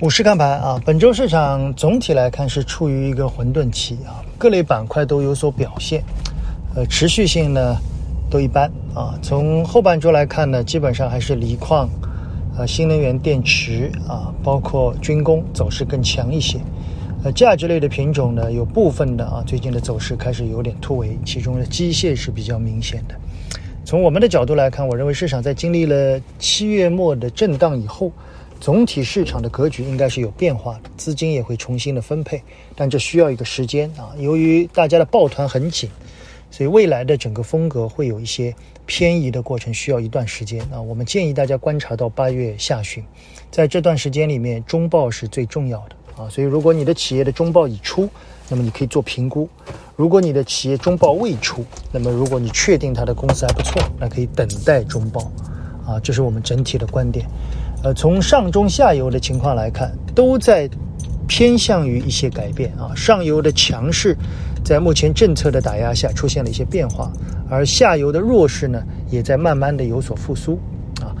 股市看盘啊，本周市场总体来看是处于一个混沌期啊，各类板块都有所表现，呃，持续性呢都一般啊。从后半周来看呢，基本上还是锂矿、呃新能源电池啊，包括军工走势更强一些。呃，价值类的品种呢，有部分的啊，最近的走势开始有点突围，其中的机械是比较明显的。从我们的角度来看，我认为市场在经历了七月末的震荡以后。总体市场的格局应该是有变化的，资金也会重新的分配，但这需要一个时间啊。由于大家的抱团很紧，所以未来的整个风格会有一些偏移的过程，需要一段时间啊。我们建议大家观察到八月下旬，在这段时间里面，中报是最重要的啊。所以如果你的企业的中报已出，那么你可以做评估；如果你的企业中报未出，那么如果你确定它的公司还不错，那可以等待中报啊。这是我们整体的观点。呃，从上中下游的情况来看，都在偏向于一些改变啊。上游的强势，在目前政策的打压下出现了一些变化，而下游的弱势呢，也在慢慢的有所复苏啊。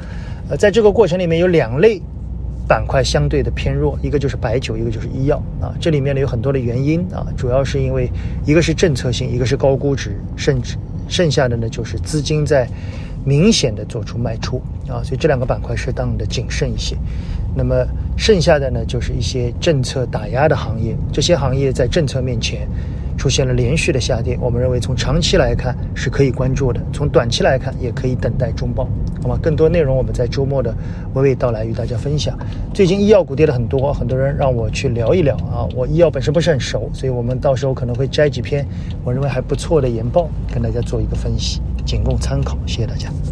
呃，在这个过程里面，有两类板块相对的偏弱，一个就是白酒，一个就是医药啊。这里面呢有很多的原因啊，主要是因为一个是政策性，一个是高估值，甚至剩下的呢就是资金在。明显的做出卖出啊，所以这两个板块适当的谨慎一些。那么剩下的呢，就是一些政策打压的行业，这些行业在政策面前出现了连续的下跌。我们认为从长期来看是可以关注的，从短期来看也可以等待中报。好吗？更多内容我们在周末的娓娓道来与大家分享。最近医药股跌了很多，很多人让我去聊一聊啊，我医药本身不是很熟，所以我们到时候可能会摘几篇我认为还不错的研报跟大家做一个分析。仅供参考，谢谢大家。